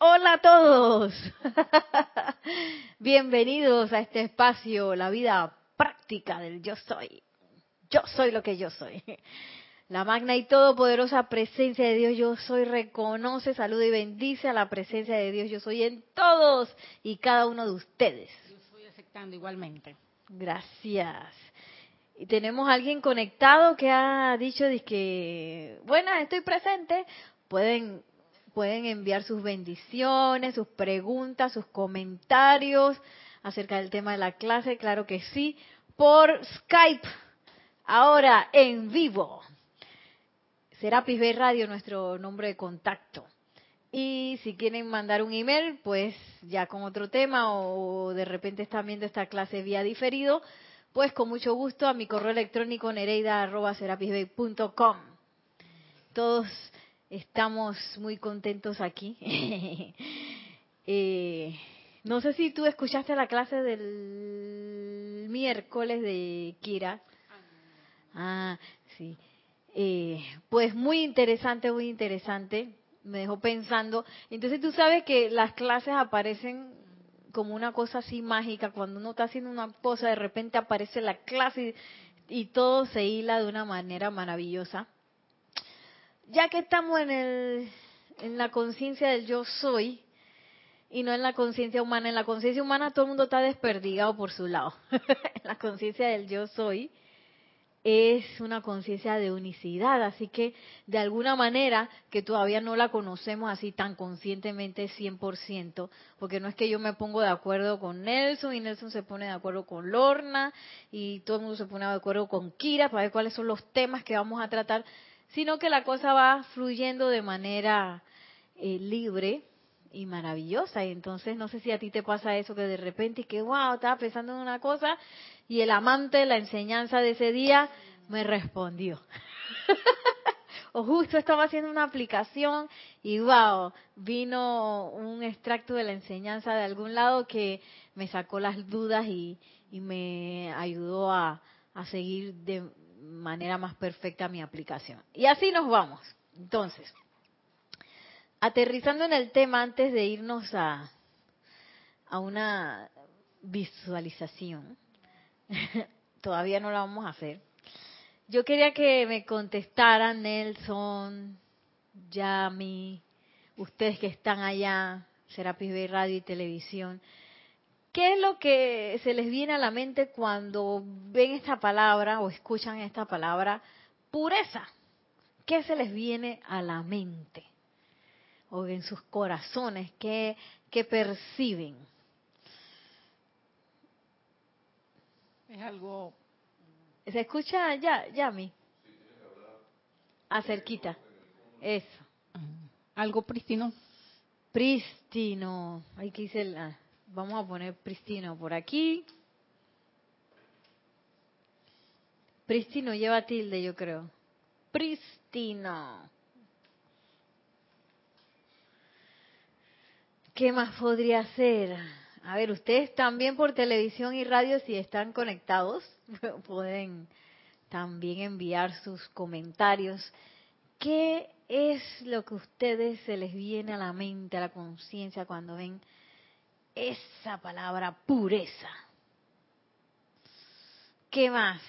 Hola a todos. Bienvenidos a este espacio, la vida práctica del yo soy. Yo soy lo que yo soy. La magna y todopoderosa presencia de Dios yo soy reconoce, saluda y bendice a la presencia de Dios yo soy en todos y cada uno de ustedes. Yo estoy aceptando igualmente. Gracias. Y tenemos a alguien conectado que ha dicho que, bueno, estoy presente. Pueden pueden enviar sus bendiciones, sus preguntas, sus comentarios acerca del tema de la clase, claro que sí, por Skype, ahora en vivo. Serapis Bay Radio, nuestro nombre de contacto. Y si quieren mandar un email, pues ya con otro tema o de repente están viendo esta clase vía diferido, pues con mucho gusto a mi correo electrónico nereida.serapisbay.com. Todos Estamos muy contentos aquí. eh, no sé si tú escuchaste la clase del miércoles de Kira. Ah, sí. Eh, pues muy interesante, muy interesante. Me dejó pensando. Entonces tú sabes que las clases aparecen como una cosa así mágica. Cuando uno está haciendo una cosa, de repente aparece la clase y, y todo se hila de una manera maravillosa ya que estamos en, el, en la conciencia del yo soy y no en la conciencia humana, en la conciencia humana todo el mundo está desperdigado por su lado. la conciencia del yo soy es una conciencia de unicidad, así que de alguna manera que todavía no la conocemos así tan conscientemente 100%, porque no es que yo me pongo de acuerdo con Nelson y Nelson se pone de acuerdo con Lorna y todo el mundo se pone de acuerdo con Kira para ver cuáles son los temas que vamos a tratar, sino que la cosa va fluyendo de manera eh, libre y maravillosa. Y entonces no sé si a ti te pasa eso que de repente que wow, estaba pensando en una cosa y el amante la enseñanza de ese día me respondió. o justo estaba haciendo una aplicación y wow, vino un extracto de la enseñanza de algún lado que me sacó las dudas y, y me ayudó a, a seguir de, manera más perfecta mi aplicación. Y así nos vamos. Entonces, aterrizando en el tema antes de irnos a, a una visualización, todavía no la vamos a hacer. Yo quería que me contestaran Nelson, Yami, ustedes que están allá, Serapis Bay Radio y Televisión, ¿Qué es lo que se les viene a la mente cuando ven esta palabra o escuchan esta palabra pureza? ¿Qué se les viene a la mente? O en sus corazones, ¿qué, perciben? Es algo... ¿Se escucha ya, Yami? Acerquita. Eso. Algo prístino. Prístino. Hay que hice la... Vamos a poner pristino por aquí. Pristino lleva tilde, yo creo. Pristino. ¿Qué más podría ser? A ver, ustedes también por televisión y radio, si están conectados, pueden también enviar sus comentarios. ¿Qué es lo que a ustedes se les viene a la mente, a la conciencia cuando ven esa palabra pureza. ¿Qué más?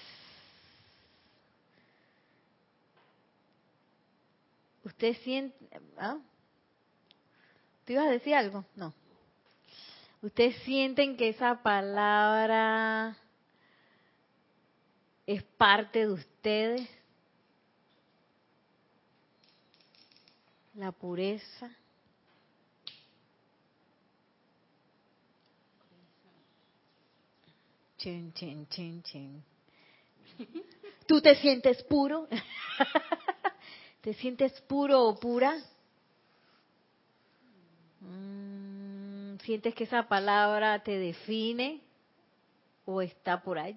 ¿Usted siente... ¿ah? ¿Tú ibas a decir algo? No. ¿Ustedes sienten que esa palabra es parte de ustedes? La pureza. Chin, chin, chin, chin. ¿Tú te sientes puro? ¿Te sientes puro o pura? Mm, ¿Sientes que esa palabra te define o está por allá?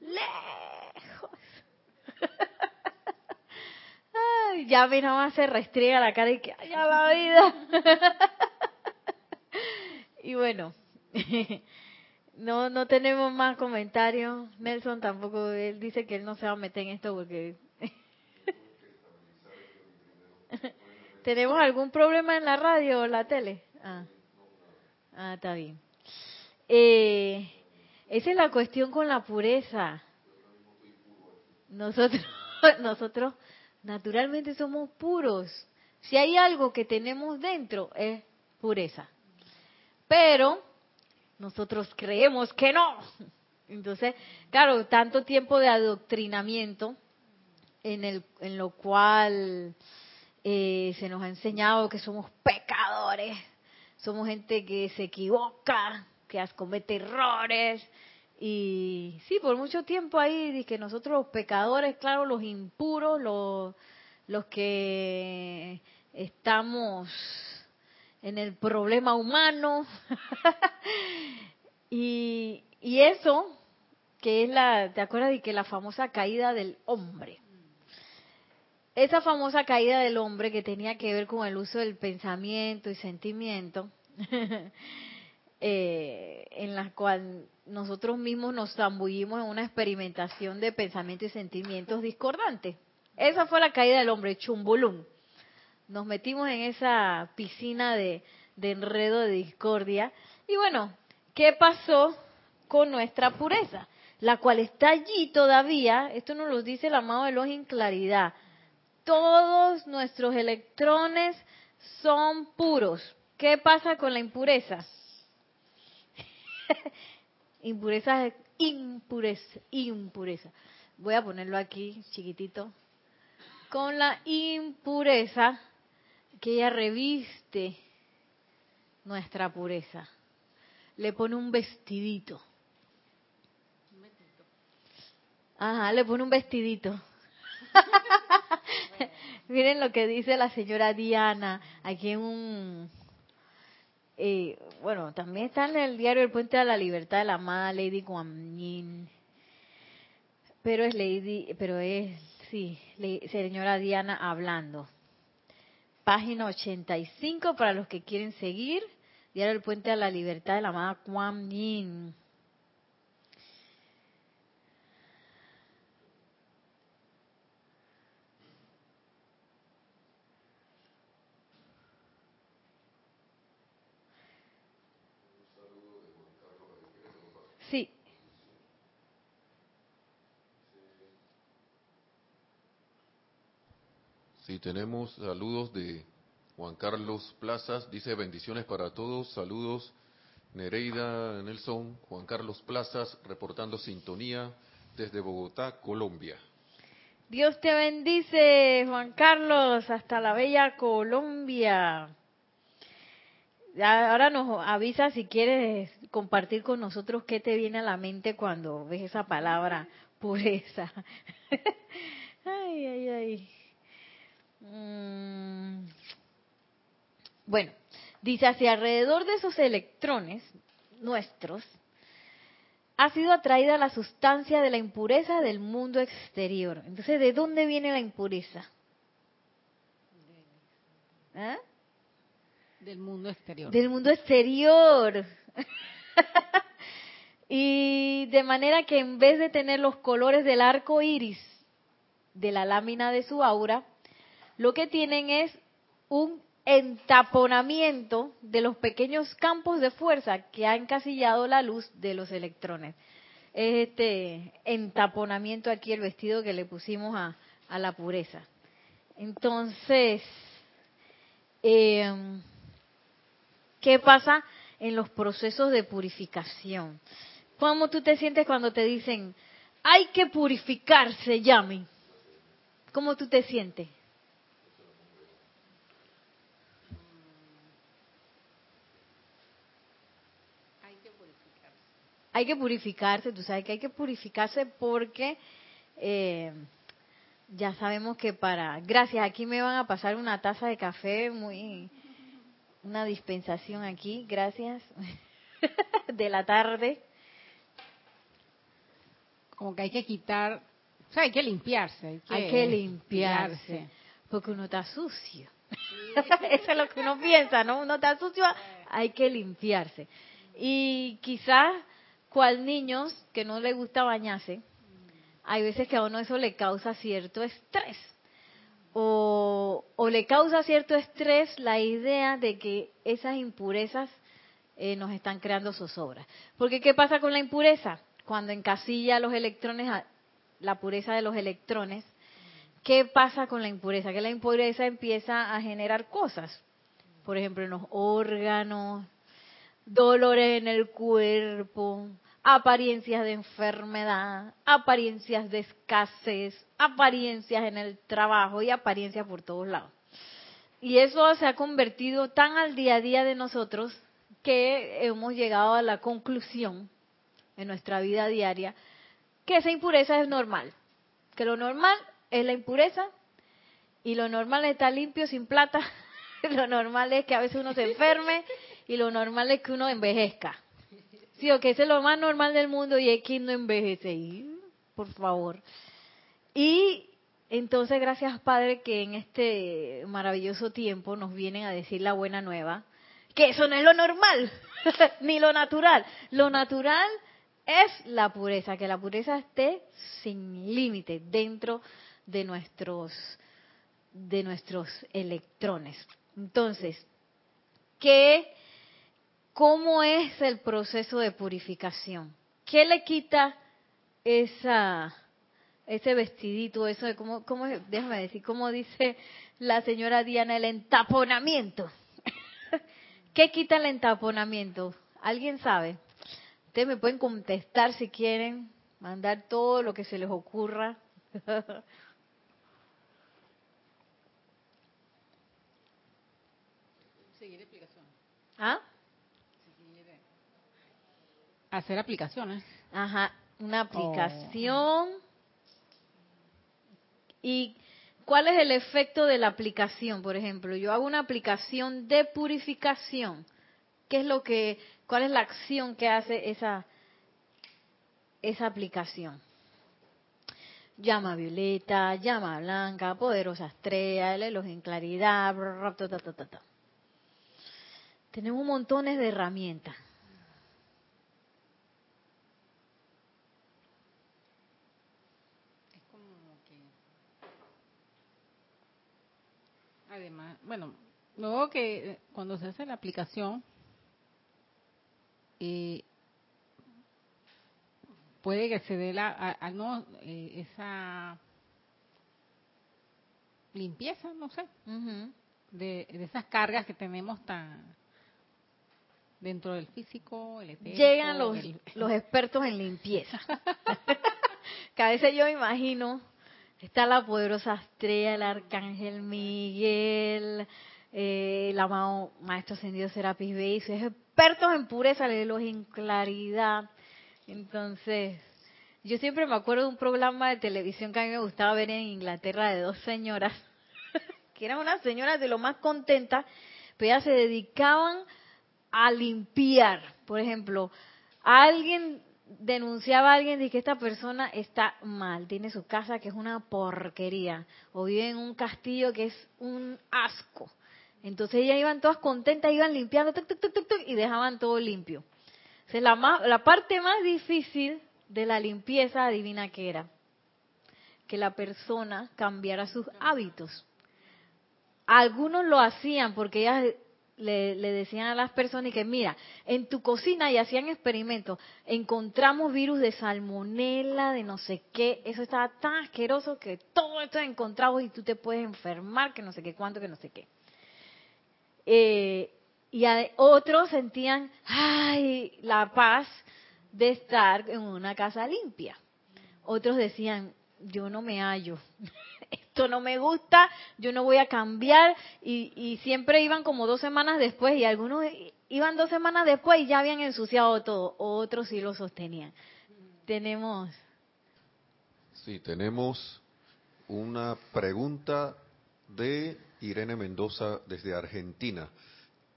Lejos. Ay, ya me más se restriega la cara y que haya la vida. y bueno, no, no tenemos más comentarios. Nelson tampoco, él dice que él no se va a meter en esto porque... ¿Tenemos algún problema en la radio o la tele? Ah, ah está bien. Eh, esa es la cuestión con la pureza. Nosotros, nosotros naturalmente somos puros. Si hay algo que tenemos dentro es pureza. Pero nosotros creemos que no. Entonces, claro, tanto tiempo de adoctrinamiento en, el, en lo cual eh, se nos ha enseñado que somos pecadores, somos gente que se equivoca, que comete errores. Y sí, por mucho tiempo ahí, que nosotros los pecadores, claro, los impuros, los, los que estamos en el problema humano. y, y eso, que es la, ¿te acuerdas de que la famosa caída del hombre? Esa famosa caída del hombre que tenía que ver con el uso del pensamiento y sentimiento, eh, en la cual nosotros mismos nos zambullimos en una experimentación de pensamientos y sentimientos discordantes. Esa fue la caída del hombre, chumbulum. Nos metimos en esa piscina de, enredo de discordia. Y bueno, ¿qué pasó con nuestra pureza? La cual está allí todavía, esto nos lo dice el amado de en claridad, todos nuestros electrones son puros. ¿Qué pasa con la impureza? impureza es impureza, impureza. Voy a ponerlo aquí chiquitito. Con la impureza que ella reviste nuestra pureza. Le pone un vestidito. Ajá, le pone un vestidito. Miren lo que dice la señora Diana aquí en un... Eh, bueno, también está en el diario El Puente de la Libertad de la amada Lady Guan Yin. Pero es Lady, pero es, sí, señora Diana hablando. Página 85 para los que quieren seguir. Diario El Puente de la Libertad de la amada Kuan Yin. Sí. Sí, tenemos saludos de Juan Carlos Plazas. Dice bendiciones para todos. Saludos Nereida Nelson, Juan Carlos Plazas, reportando sintonía desde Bogotá, Colombia. Dios te bendice, Juan Carlos, hasta la bella Colombia. Ahora nos avisa si quieres compartir con nosotros qué te viene a la mente cuando ves esa palabra pureza. ay, ay, ay. Mm. Bueno, dice, hacia alrededor de esos electrones nuestros, ha sido atraída la sustancia de la impureza del mundo exterior. Entonces, ¿de dónde viene la impureza? ¿Ah? Del mundo exterior. Del mundo exterior. y de manera que en vez de tener los colores del arco iris de la lámina de su aura, lo que tienen es un entaponamiento de los pequeños campos de fuerza que ha encasillado la luz de los electrones. Es este entaponamiento aquí el vestido que le pusimos a, a la pureza. Entonces, eh, ¿Qué pasa en los procesos de purificación? ¿Cómo tú te sientes cuando te dicen, hay que purificarse, Yami? ¿Cómo tú te sientes? Hay que purificarse. Hay que purificarse, tú sabes que hay que purificarse porque eh, ya sabemos que para... Gracias, aquí me van a pasar una taza de café muy una dispensación aquí, gracias, de la tarde. Como que hay que quitar, o sea, hay que limpiarse. Hay que, limpiarse, porque uno está sucio. Eso es lo que uno piensa, ¿no? Uno está sucio, hay que limpiarse. Y quizás, cual niños que no le gusta bañarse, hay veces que a uno eso le causa cierto estrés o, o le causa cierto estrés la idea de que esas impurezas eh, nos están creando zozobra. Porque ¿qué pasa con la impureza? Cuando encasilla los electrones, la pureza de los electrones, ¿qué pasa con la impureza? Que la impureza empieza a generar cosas. Por ejemplo, en los órganos, dolores en el cuerpo, apariencias de enfermedad, apariencias de escasez, apariencias en el trabajo y apariencias por todos lados. Y eso se ha convertido tan al día a día de nosotros que hemos llegado a la conclusión en nuestra vida diaria que esa impureza es normal, que lo normal es la impureza y lo normal es estar limpio sin plata, lo normal es que a veces uno se enferme y lo normal es que uno envejezca. Sí, o que es lo más normal del mundo y es que no envejece. por favor. Y entonces, gracias Padre que en este maravilloso tiempo nos vienen a decir la buena nueva, que eso no es lo normal, ni lo natural. Lo natural es la pureza, que la pureza esté sin límite dentro de nuestros de nuestros electrones. Entonces, ¿qué cómo es el proceso de purificación? ¿Qué le quita esa ese vestidito, eso de cómo, cómo déjame decir, cómo dice la señora Diana, el entaponamiento? ¿Qué quita el entaponamiento? ¿Alguien sabe? Ustedes me pueden contestar si quieren, mandar todo lo que se les ocurra. Seguir explicación. ¿Ah? Hacer aplicaciones. Ajá, una aplicación. ¿Y cuál es el efecto de la aplicación? Por ejemplo, yo hago una aplicación de purificación. ¿Qué es lo que ¿Cuál es la acción que hace esa, esa aplicación? Llama violeta, llama blanca, poderosa estrella, los en claridad, tenemos montones de herramientas. Es como que además, bueno, luego que cuando se hace la aplicación eh, puede que se dé la, no, eh, esa limpieza, no sé, de, esas cargas que tenemos tan dentro del físico, el Llegan los, los expertos en limpieza. que a veces yo imagino, está la poderosa estrella, el arcángel Miguel, eh, el amado Maestro Ascendido Serapis Bey, es expertos en pureza, los en claridad. Entonces, yo siempre me acuerdo de un programa de televisión que a mí me gustaba ver en Inglaterra de dos señoras, que eran unas señoras de lo más contentas, pero ellas se dedicaban a limpiar. Por ejemplo, alguien denunciaba a alguien de que esta persona está mal, tiene su casa que es una porquería, o vive en un castillo que es un asco. Entonces ellas iban todas contentas, iban limpiando y dejaban todo limpio. la, la parte más difícil de la limpieza, adivina qué era, que la persona cambiara sus hábitos. Algunos lo hacían porque ellas le, le, decían a las personas que mira, en tu cocina y hacían experimentos, encontramos virus de salmonela, de no sé qué, eso estaba tan asqueroso que todo esto encontramos y tú te puedes enfermar, que no sé qué cuánto, que no sé qué. Eh, y otros sentían, ay, la paz de estar en una casa limpia. Otros decían, yo no me hallo, esto no me gusta, yo no voy a cambiar. Y, y siempre iban como dos semanas después y algunos iban dos semanas después y ya habían ensuciado todo. Otros sí lo sostenían. Tenemos. Sí, tenemos una pregunta de Irene Mendoza desde Argentina.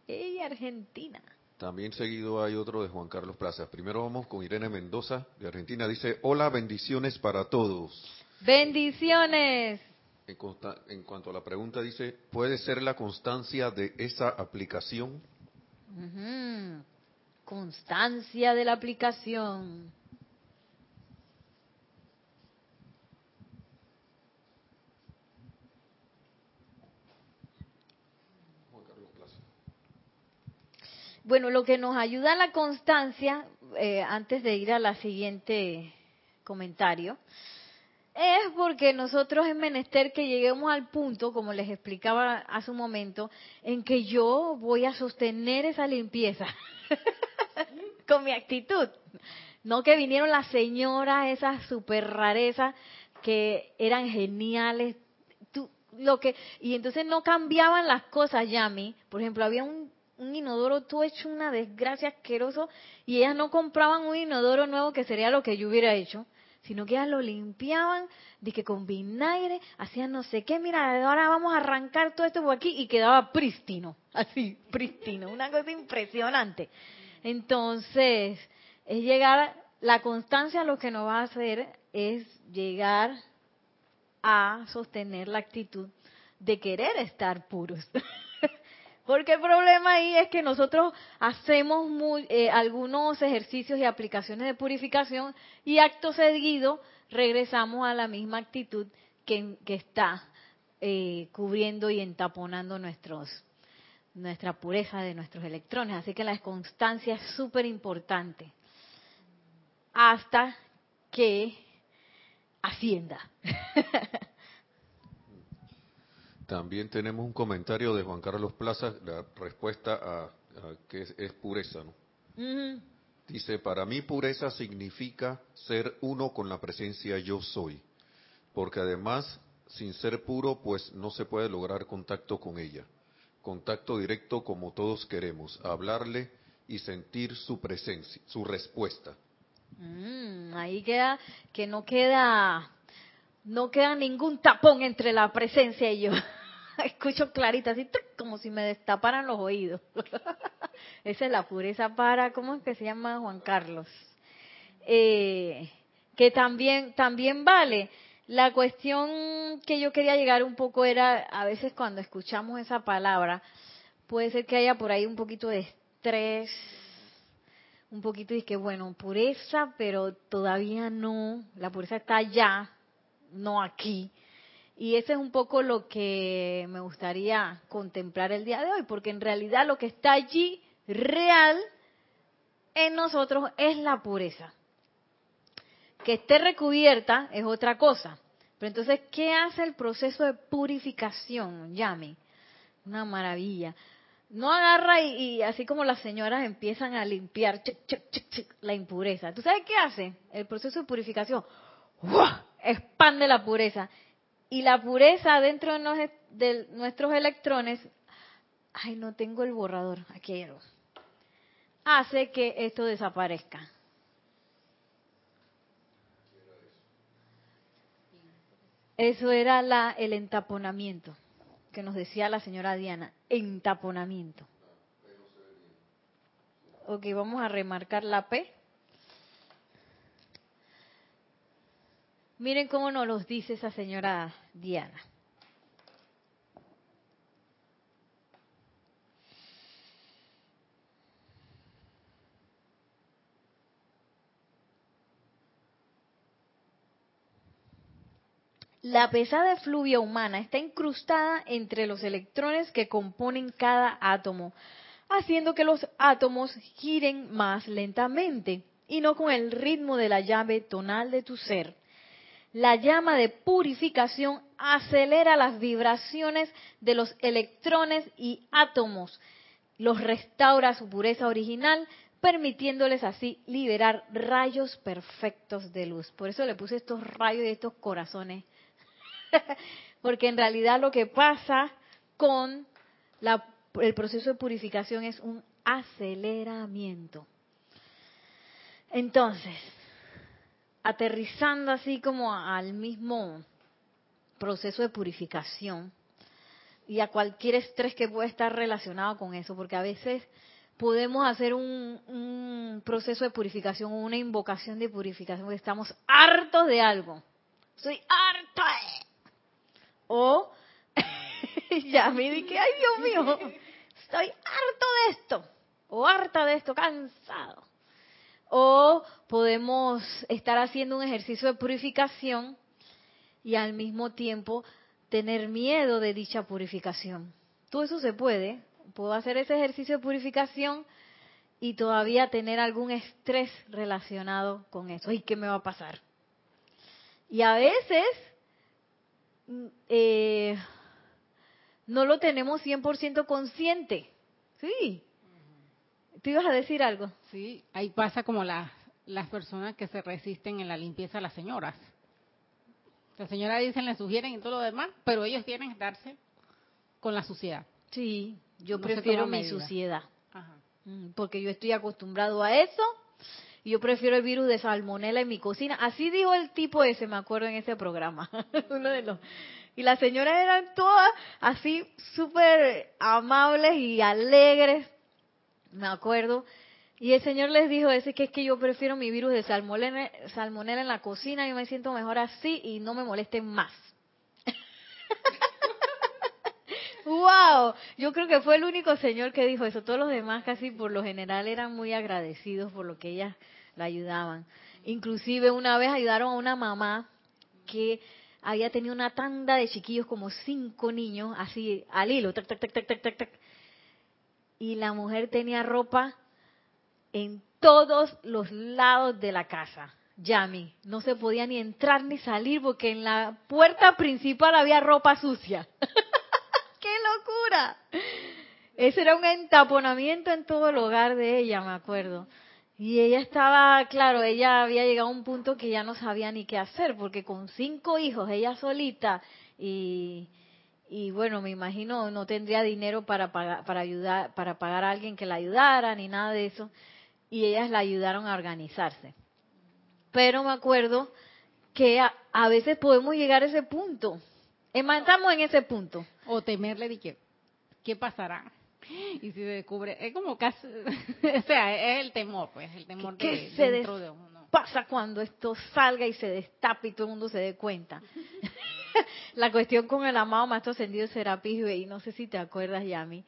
¡Ey, Argentina! También seguido hay otro de Juan Carlos Plaza. Primero vamos con Irene Mendoza de Argentina. Dice, hola, bendiciones para todos. Bendiciones. En, cuanto a la pregunta, dice, ¿puede ser la constancia de esa aplicación? Constancia de la aplicación. Bueno, lo que nos ayuda a la constancia, eh, antes de ir a la siguiente comentario, es porque nosotros es menester que lleguemos al punto, como les explicaba hace un momento, en que yo voy a sostener esa limpieza con mi actitud. No que vinieron las señoras, esas super rarezas que eran geniales, lo que y entonces no cambiaban las cosas, Yami. Por ejemplo, había un un inodoro todo hecho una desgracia asqueroso y ellas no compraban un inodoro nuevo que sería lo que yo hubiera hecho, sino que ellas lo limpiaban, de que con vinagre, hacían no sé qué, mira, ahora vamos a arrancar todo esto por aquí y quedaba prístino, así, prístino, una cosa impresionante. Entonces, es llegar, la constancia lo que nos va a hacer es llegar a sostener la actitud de querer estar puros. Porque el problema ahí es que nosotros hacemos eh, algunos ejercicios y aplicaciones de purificación y acto seguido regresamos a la misma actitud que, está eh, cubriendo y entaponando nuestros, nuestra pureza de nuestros electrones. Así que la constancia es súper importante. Hasta que ascienda. También tenemos un comentario de Juan Carlos Plaza, la respuesta a, que es, pureza, ¿no? Dice, para mí pureza significa ser uno con la presencia yo soy, porque además, sin ser puro, pues no se puede lograr contacto con ella. Contacto directo como todos queremos, hablarle y sentir su presencia, su respuesta. Mm, ahí queda que no queda no queda ningún tapón entre la presencia y yo. Escucho clarita, así como si me destaparan los oídos. Esa es la pureza para, ¿cómo es que se llama Juan Carlos? Eh, que también, también vale. La cuestión que yo quería llegar un poco era, a veces cuando escuchamos esa palabra, puede ser que haya por ahí un poquito de estrés, un poquito de que, bueno, pureza, pero todavía no, la pureza está allá, no aquí. Y ese es un poco lo que me gustaría contemplar el día de hoy, porque en realidad lo que está allí real en nosotros es la pureza. Que esté recubierta es otra cosa. Pero entonces, ¿qué hace el proceso de purificación, Yami? Una maravilla. No agarra y, así como las señoras empiezan a limpiar la impureza. ¿Tú sabes qué hace el proceso de purificación? Expande la pureza. Y la pureza dentro de, nuestros electrones, ay, no tengo el borrador, aquí hace que esto desaparezca. Eso era la, el entaponamiento que nos decía la señora Diana, entaponamiento. Ok, vamos a remarcar la P. Miren cómo nos los dice esa señora Diana. La pesada efluvia humana está incrustada entre los electrones que componen cada átomo, haciendo que los átomos giren más lentamente y no con el ritmo de la llave tonal de tu ser la llama de purificación acelera las vibraciones de los electrones y átomos, los restaura a su pureza original, permitiéndoles así liberar rayos perfectos de luz. Por eso le puse estos rayos y estos corazones, porque en realidad lo que pasa con el proceso de purificación es un aceleramiento. Entonces, aterrizando así como al mismo proceso de purificación y a cualquier estrés que pueda estar relacionado con eso, porque a veces podemos hacer un, proceso de purificación o una invocación de purificación porque estamos hartos de algo. Soy harto. O ya me dije, ay Dios mío, estoy harto de esto. O harta de esto, cansado o podemos estar haciendo un ejercicio de purificación y al mismo tiempo tener miedo de dicha purificación. Todo eso se puede, puedo hacer ese ejercicio de purificación y todavía tener algún estrés relacionado con eso. ¿Y qué me va a pasar? Y a veces mm, eh, no lo tenemos 100% consciente. Sí. ¿Tú ibas a decir algo? Sí, ahí pasa como las las personas que se resisten en la limpieza a las señoras. Las señoras dicen, le sugieren y todo lo demás, pero ellos quieren estarse con la suciedad. Sí, yo prefiero mi suciedad. Mm, porque yo estoy acostumbrado a eso. Y yo prefiero el virus de salmonela en mi cocina. Así dijo el tipo ese, me acuerdo en ese programa. Uno de los. Y las señoras eran todas así súper amables y alegres. Me acuerdo. Y el Señor les dijo ese que es que yo prefiero mi virus de salmonela, en la cocina, yo me siento mejor así y no me molesten más. wow, yo creo que fue el único Señor que dijo eso. Todos los demás casi por lo general eran muy agradecidos por lo que ellas la ayudaban. Inclusive una vez ayudaron a una mamá que había tenido una tanda de chiquillos como cinco niños así al hilo, tac tac tac tac tac tac. tac. Y la mujer tenía ropa en todos los lados de la casa. Yami, no se podía ni entrar ni salir porque en la puerta principal había ropa sucia. ¡Qué locura! Ese era un entaponamiento en todo el hogar de ella, me acuerdo. Y ella estaba, claro, ella había llegado a un punto que ya no sabía ni qué hacer, porque con cinco hijos, ella solita, y, y bueno, me imagino no tendría dinero para pagar, para ayudar, para pagar a alguien que la ayudara, ni nada de eso y ellas la ayudaron a organizarse. Pero me acuerdo que a, veces podemos llegar a ese punto. Estamos en ese punto. O temerle de que, ¿qué pasará? Y si se descubre, es como casi, o sea, es el temor, pues, el temor de, se dentro de uno. Pasa cuando esto salga y se destape y todo el mundo se dé cuenta? La cuestión con el amado Maestro Ascendido Serapis y no sé si te acuerdas, Yami,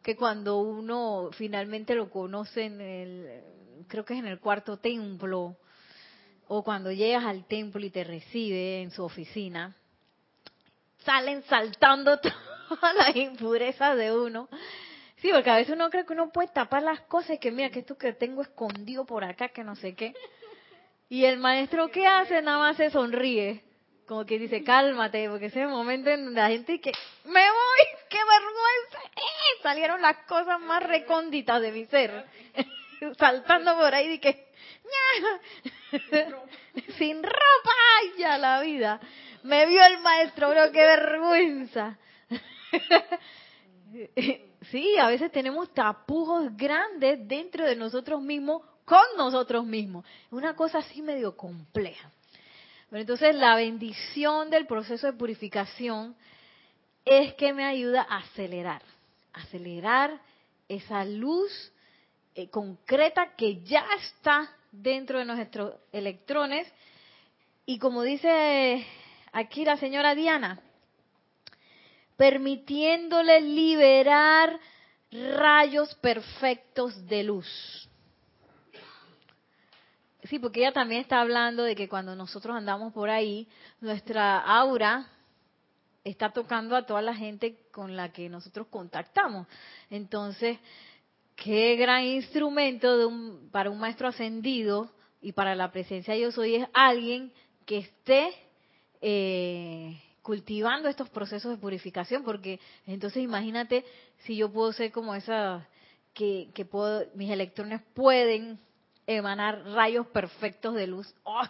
que cuando uno finalmente lo conoce en el, creo que es en el cuarto templo, o cuando llegas al templo y te recibe en su oficina, salen saltando todas las impurezas de uno. Sí, porque a veces uno cree que uno puede tapar las cosas y que mira que esto que tengo escondido por acá, que no sé qué. Y el maestro, ¿qué hace? Nada más se sonríe como que dice, cálmate, porque ese momento en la gente que, me voy, qué vergüenza, ¡Eh! salieron las cosas más recónditas de mi ser, saltando por ahí que, sin ropa, ya la vida, me vio el maestro, bro, qué vergüenza. sí, a veces tenemos tapujos grandes dentro de nosotros mismos, con nosotros mismos, una cosa así medio compleja. Entonces la bendición del proceso de purificación es que me ayuda a acelerar, acelerar esa luz eh, concreta que ya está dentro de nuestros electrones. Y como dice aquí la señora Diana, permitiéndole liberar rayos perfectos de luz. Sí, porque ella también está hablando de que cuando nosotros andamos por ahí, nuestra aura está tocando a toda la gente con la que nosotros contactamos. Entonces, qué gran instrumento de un, para un maestro ascendido y para la presencia de yo soy es alguien que esté eh, cultivando estos procesos de purificación, porque entonces imagínate si yo puedo ser como esa que, que puedo, mis electrones pueden emanar rayos perfectos de luz. Oh,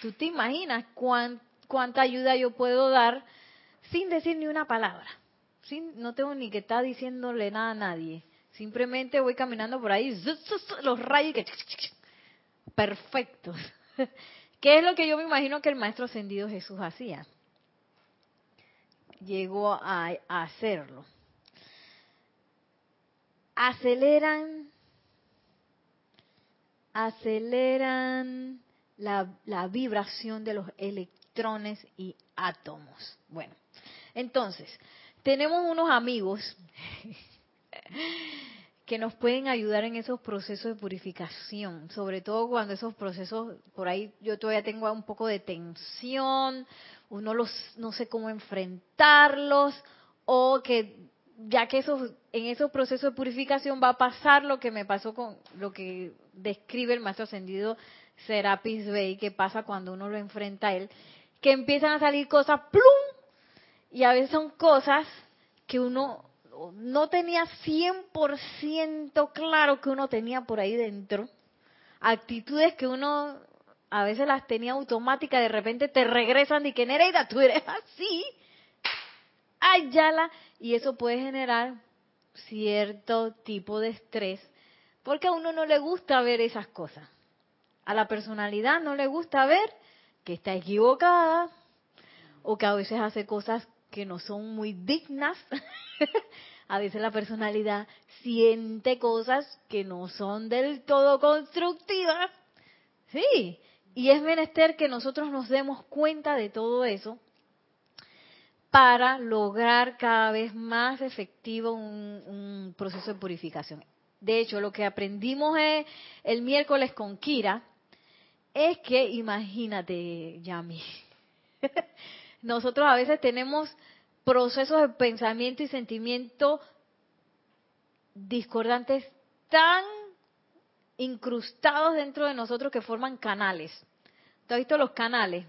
¿Tú te imaginas cuánta ayuda yo puedo dar sin decir ni una palabra? Sin, no tengo ni que estar diciéndole nada a nadie. Simplemente voy caminando por ahí, los rayos que... Perfectos. ¿Qué es lo que yo me imagino que el Maestro Ascendido Jesús hacía? Llegó a, a hacerlo. Aceleran aceleran la, vibración de los electrones y átomos. Bueno, entonces, tenemos unos amigos que nos pueden ayudar en esos procesos de purificación, sobre todo cuando esos procesos, por ahí yo todavía tengo un poco de tensión, uno los, no sé cómo enfrentarlos, o que ya que eso, en esos procesos de purificación va a pasar lo que me pasó con lo que describe el maestro ascendido Serapis Bey, que pasa cuando uno lo enfrenta a él, que empiezan a salir cosas, ¡plum! Y a veces son cosas que uno no tenía 100% claro que uno tenía por ahí dentro. Actitudes que uno a veces las tenía automáticas, de repente te regresan y que Nereida, tú eres así. Ayala. Y eso puede generar cierto tipo de estrés, porque a uno no le gusta ver esas cosas. A la personalidad no le gusta ver que está equivocada o que a veces hace cosas que no son muy dignas. a veces la personalidad siente cosas que no son del todo constructivas. Sí, y es menester que nosotros nos demos cuenta de todo eso para lograr cada vez más efectivo un, proceso de purificación. De hecho, lo que aprendimos el miércoles con Kira es que, imagínate, Yami, nosotros a veces tenemos procesos de pensamiento y sentimiento discordantes tan incrustados dentro de nosotros que forman canales. ¿Tú has visto los canales?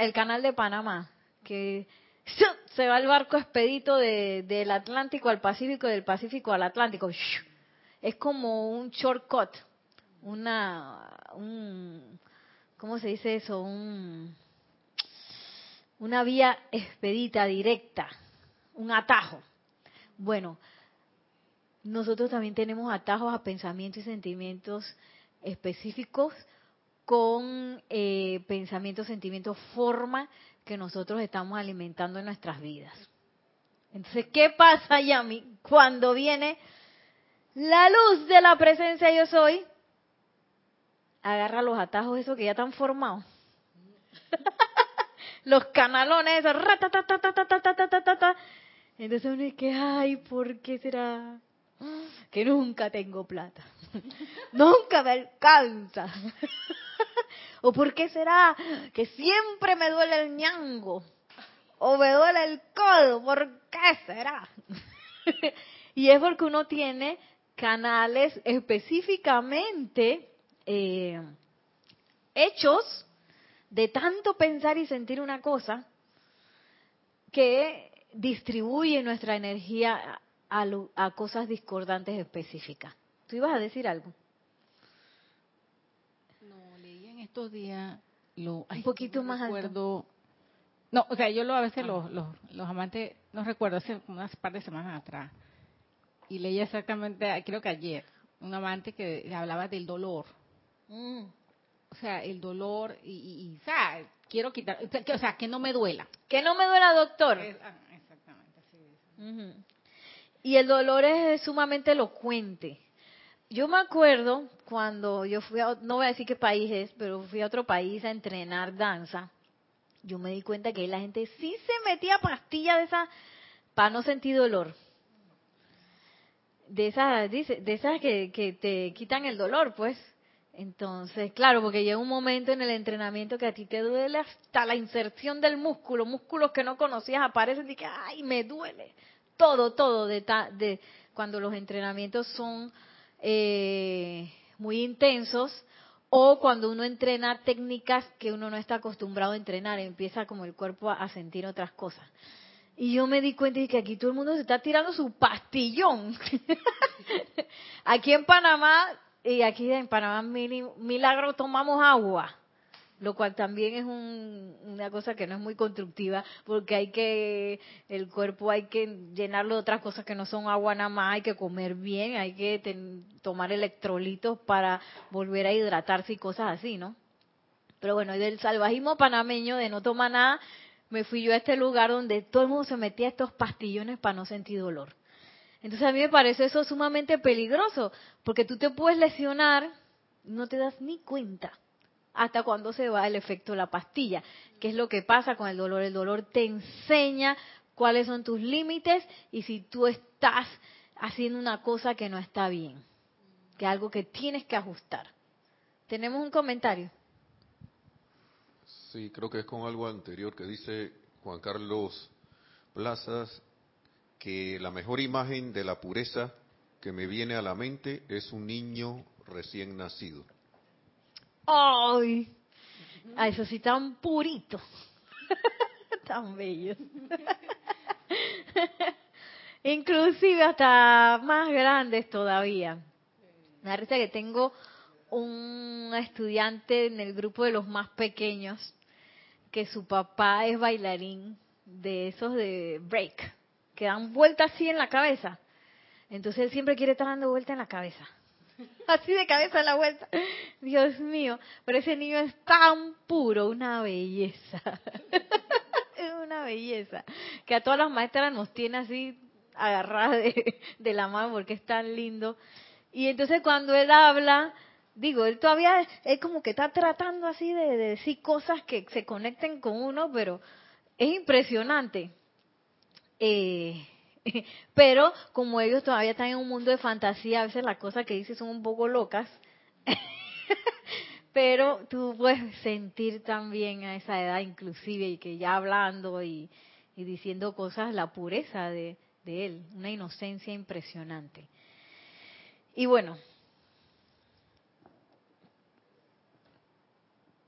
el canal de Panamá, que se va el barco expedito del Atlántico al Pacífico y del Pacífico al Atlántico. Es como un shortcut, una, un, ¿cómo se dice eso? Un, una vía expedita, directa, un atajo. Bueno, nosotros también tenemos atajos a pensamientos y sentimientos específicos con eh, pensamientos, sentimientos, forma que nosotros estamos alimentando en nuestras vidas. Entonces, ¿qué pasa, Yami? Cuando viene la luz de la presencia yo soy, agarra los atajos esos que ya están formados. los canalones esos. Entonces uno dice, ay, ¿por qué será? Que nunca tengo plata. nunca me alcanza. ¿O por qué será que siempre me duele el ñango? ¿O me duele el codo? ¿Por qué será? y es porque uno tiene canales específicamente eh, hechos de tanto pensar y sentir una cosa que distribuye nuestra energía a, a cosas discordantes específicas. ¿Tú ibas a decir algo? estos días lo un poquito más recuerdo, No, o sea, yo lo a veces los, los, amantes, no recuerdo, hace unas par de semanas atrás, y leí exactamente, creo que ayer, un amante que hablaba del dolor. Mm. O sea, el dolor y, o sea, quiero quitar, o sea, que no me duela. Que no me duela, doctor. Ah, exactamente, así Y el dolor es sumamente elocuente yo me acuerdo cuando yo fui a, no voy a decir qué país es, pero fui a otro país a entrenar danza. Yo me di cuenta que ahí la gente sí se metía pastilla de esa para no sentir dolor. De esas, de esas que, que te quitan el dolor, pues. Entonces, claro, porque llega un momento en el entrenamiento que a ti te duele hasta la inserción del músculo, músculos que no conocías aparecen y que, ay, me duele. Todo, todo, de, de cuando los entrenamientos son eh, muy intensos o cuando uno entrena técnicas que uno no está acostumbrado a entrenar, empieza como el cuerpo a sentir otras cosas. Y yo me di cuenta de que aquí todo el mundo se está tirando su pastillón. aquí en Panamá, y aquí en Panamá, milagro, tomamos agua lo cual también es una cosa que no es muy constructiva porque hay que el cuerpo hay que llenarlo de otras cosas que no son agua nada más hay que comer bien hay que tomar electrolitos para volver a hidratarse y cosas así no pero bueno y del salvajismo panameño de no tomar nada me fui yo a este lugar donde todo el mundo se metía estos pastillones para no sentir dolor entonces a mí me parece eso sumamente peligroso porque tú te puedes lesionar no te das ni cuenta hasta cuando se va el efecto de la pastilla. ¿Qué es lo que pasa con el dolor? El dolor te enseña cuáles son tus límites y si tú estás haciendo una cosa que no está bien, que es algo que tienes que ajustar. ¿Tenemos un comentario? Sí, creo que es con algo anterior que dice Juan Carlos Plazas. que la mejor imagen de la pureza que me viene a la mente es un niño recién nacido. ¡Ay! A eso sí, tan purito. tan bello. Inclusive hasta más grandes todavía. Me da que tengo un estudiante en el grupo de los más pequeños que su papá es bailarín de esos de break, que dan vuelta así en la cabeza. Entonces él siempre quiere estar dando vuelta en la cabeza. Así de cabeza en la vuelta. Dios mío, pero ese niño es tan puro, una belleza. es una belleza. Que a todas las maestras nos tiene así agarradas de, de la mano porque es tan lindo. Y entonces cuando él habla, digo, él todavía es como que está tratando así de, decir cosas que se conecten con uno, pero es impresionante. Eh, pero como ellos todavía están en un mundo de fantasía, a veces las cosas que dice son un poco locas. pero tú puedes sentir también a esa edad inclusive y que ya hablando y, diciendo cosas, la pureza de él, una inocencia impresionante. Y bueno,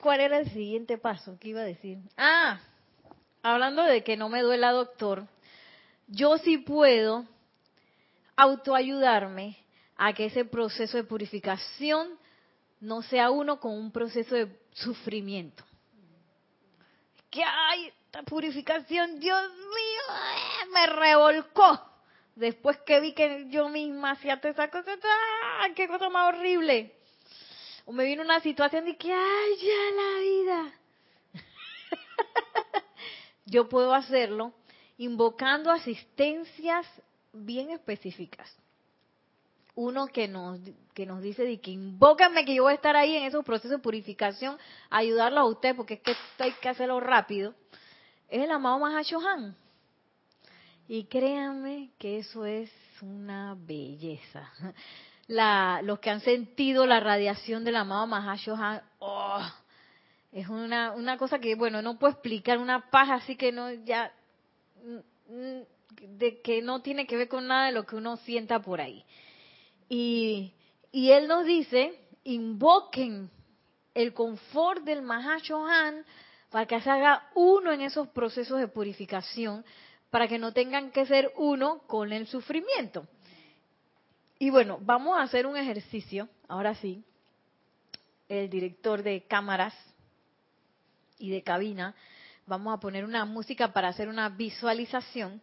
¿Cuál era el siguiente paso que iba a decir? Ah, hablando de que no me duela, doctor, yo sí puedo autoayudarme a que ese proceso de purificación no sea uno con un proceso de sufrimiento. Que hay esta purificación, Dios mío, eh, me revolcó. Después que vi que yo misma hacía toda esa cosa, ¡ah! qué cosa más horrible o me viene una situación de que, ay, ya la vida. Yo puedo hacerlo invocando asistencias bien específicas. Uno que nos, que nos dice de que invócame que yo voy a estar ahí en esos procesos de purificación, ayudarlo a usted, porque es que hay que hacerlo rápido, es el amado Mahashohan. Y créanme que eso es una belleza la, los que han sentido la radiación del amado Mahashohan, oh, es una, una cosa que, bueno, no puedo explicar, una paz así que no, ya, mm, de que no tiene que ver con nada de lo que uno sienta por ahí. Y, y él nos dice, invoquen el confort del Mahashohan para que se haga uno en esos procesos de purificación, para que no tengan que ser uno con el sufrimiento. Y bueno, vamos a hacer un ejercicio, ahora sí. El director de cámaras y de cabina, vamos a poner una música para hacer una visualización.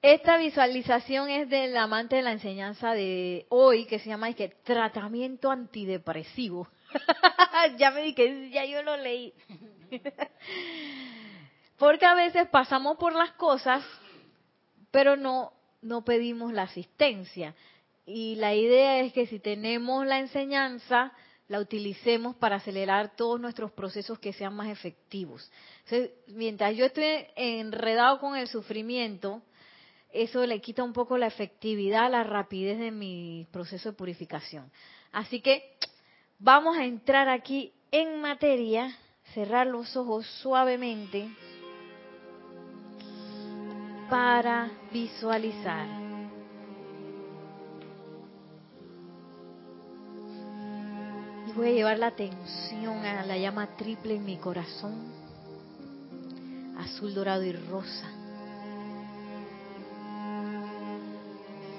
Esta visualización es del amante de la enseñanza de hoy, que se llama que tratamiento antidepresivo. ya me dije, ya yo lo leí. Porque a veces pasamos por las cosas, pero no, no pedimos la asistencia. Y la idea es que si tenemos la enseñanza, la utilicemos para acelerar todos nuestros procesos que sean más efectivos. mientras yo estoy enredado con el sufrimiento, eso le quita un poco la efectividad, la rapidez de mi proceso de purificación. Así que vamos a entrar aquí en materia, cerrar los ojos suavemente para visualizar. A llevar la atención a la llama triple en mi corazón, azul, dorado y rosa.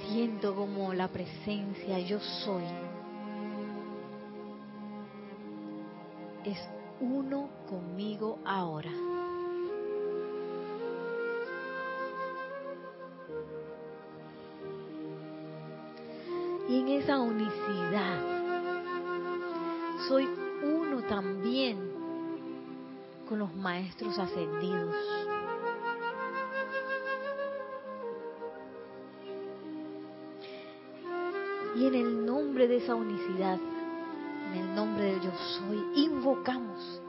Siento como la presencia yo soy es uno conmigo ahora. Y en esa unicidad soy uno también con los maestros ascendidos. Y en el nombre de esa unicidad, en el nombre del yo soy, invocamos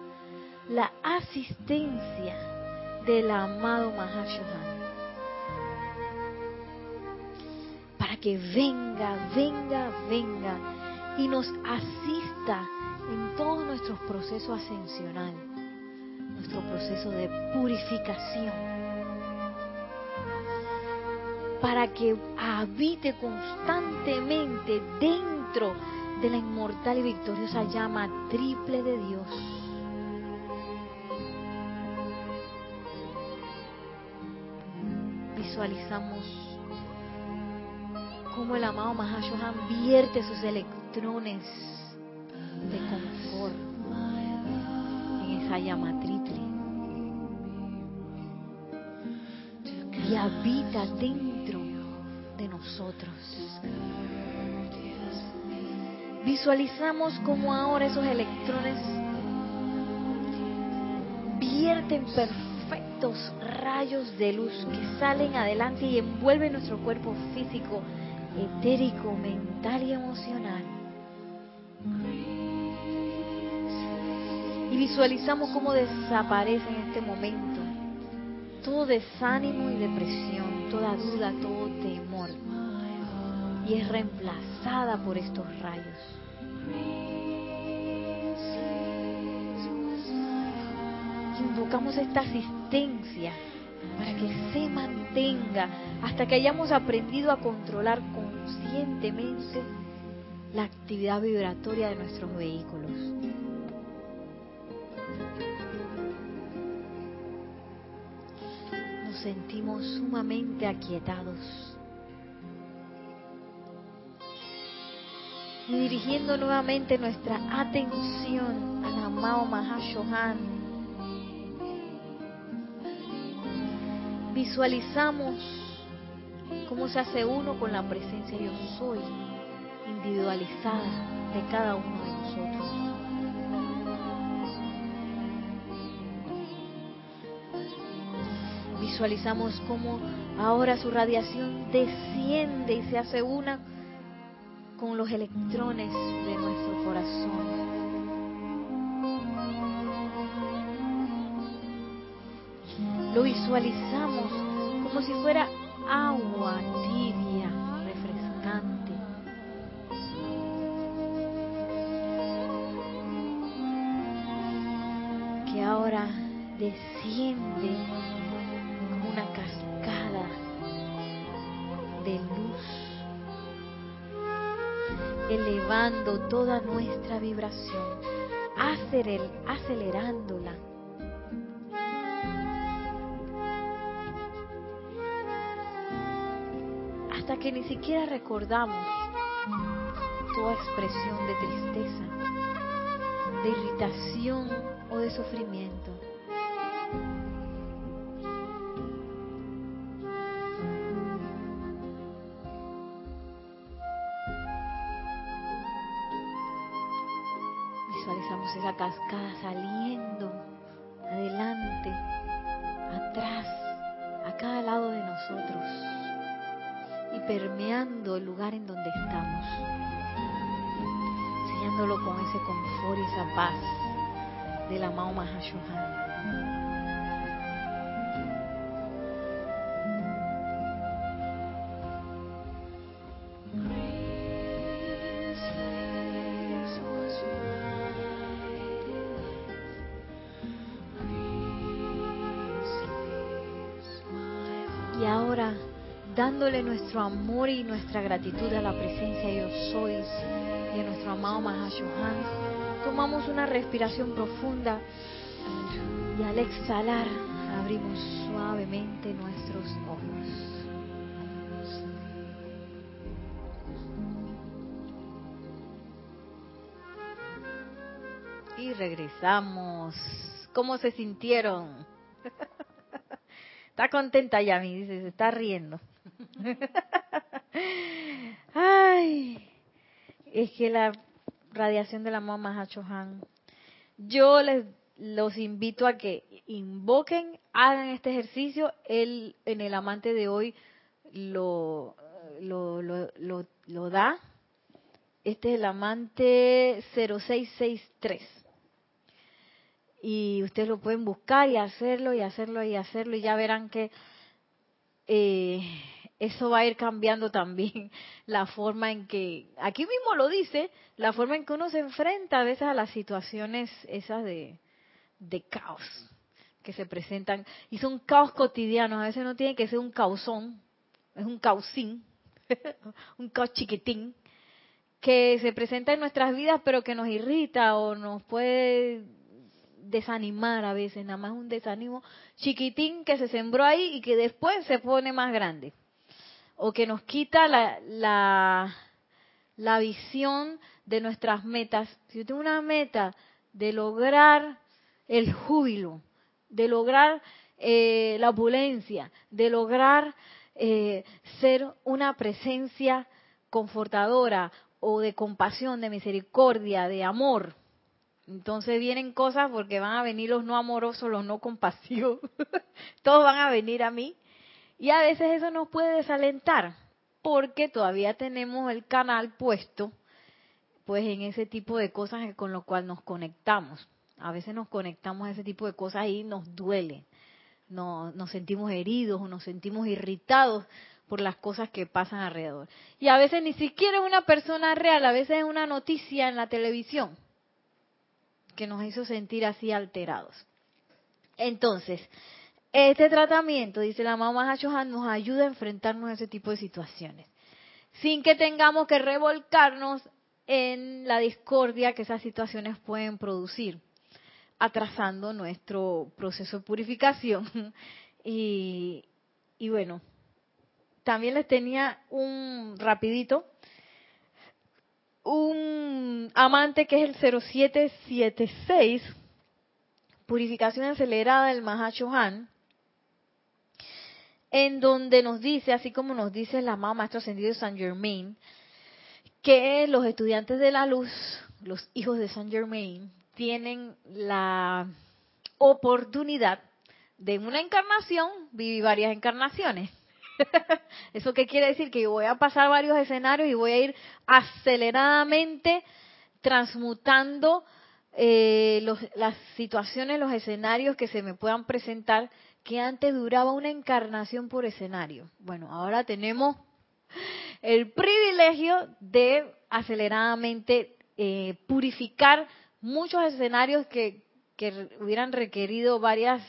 la asistencia del amado Mahashohan. Para que venga, venga, venga y nos asista en todos nuestros procesos ascensional, nuestro proceso de purificación. para que habite constantemente dentro de la inmortal y victoriosa llama triple de Dios. Visualizamos cómo el amado Mahashohan vierte sus electrones de llama triple y habita dentro de nosotros. Visualizamos como ahora esos electrones vierten perfectos rayos de luz que salen adelante y envuelven nuestro cuerpo físico, etérico, mental y emocional. Visualizamos cómo desaparece en este momento todo desánimo y depresión, toda duda, todo temor. Y es reemplazada por estos rayos. Invocamos esta asistencia para que se mantenga hasta que hayamos aprendido a controlar conscientemente la actividad vibratoria de nuestros vehículos. Sentimos sumamente aquietados. Y dirigiendo nuevamente nuestra atención al amado Mahashohan, visualizamos cómo se hace uno con la presencia yo soy, individualizada de cada uno de nosotros. Visualizamos cómo ahora su radiación desciende y se hace una con los electrones de nuestro corazón. Lo visualizamos como si fuera agua tibia, refrescante. Que ahora desciende elevando toda nuestra vibración, acelerándola. Hasta que ni siquiera recordamos toda expresión de tristeza, de irritación o de sufrimiento. Mahashohan. Y ahora, dándole nuestro amor y nuestra gratitud a la presencia yo soy y a nuestro amado Mahashohan, tomamos una respiración profunda y al exhalar abrimos suavemente nuestros ojos. Y regresamos. ¿Cómo se sintieron? Está contenta Yami, dice, se está riendo. Ay, es que la radiación de la mamá Mahachohan. Yo les los invito a que invoquen, hagan este ejercicio. Él en el amante de hoy lo, lo, lo, lo, lo da. Este es el amante 0663 y ustedes lo pueden buscar y hacerlo y hacerlo y hacerlo y ya verán que eh, eso va a ir cambiando también la forma en que, aquí mismo lo dice, la forma en que uno se enfrenta a veces a las situaciones esas de, de caos que se presentan y son caos cotidianos, a veces no tiene que ser un caosón, es un caucín, un caos chiquitín, que se presenta en nuestras vidas pero que nos irrita o nos puede desanimar a veces, nada más un desánimo chiquitín que se sembró ahí y que después se pone más grande. O que nos quita la, la, la visión de nuestras metas. Si yo tengo una meta de lograr el júbilo, de lograr eh, la opulencia, de lograr eh, ser una presencia confortadora o de compasión, de misericordia, de amor. Entonces vienen cosas porque van a venir los no amorosos, los no compasivos, todos van a venir a mí. Y a veces eso nos puede desalentar porque todavía tenemos el canal puesto pues en ese tipo de cosas con lo cual nos conectamos. A veces nos conectamos a ese tipo de cosas y nos duele. Nos, nos sentimos heridos o nos sentimos irritados por las cosas que pasan alrededor. Y a veces ni siquiera es una persona real, a veces es una noticia en la televisión que nos hizo sentir así alterados. Entonces, este tratamiento, dice la mamá Johan, nos ayuda a enfrentarnos a ese tipo de situaciones, sin que tengamos que revolcarnos en la discordia que esas situaciones pueden producir, atrasando nuestro proceso de purificación. y, y bueno, también les tenía un rapidito, un amante que es el 0776, purificación acelerada del Mahashohan, en donde nos dice, así como nos dice la mamá Maestro Ascendido de San Germain, que los estudiantes de la luz, los hijos de San Germain, tienen la oportunidad de una encarnación vivir varias encarnaciones. ¿Eso qué quiere decir? Que yo voy a pasar varios escenarios y voy a ir aceleradamente transmutando eh, las situaciones, los escenarios que se me puedan presentar, que antes duraba una encarnación por escenario. Bueno, ahora tenemos el privilegio de aceleradamente eh, purificar muchos escenarios que, que hubieran requerido varias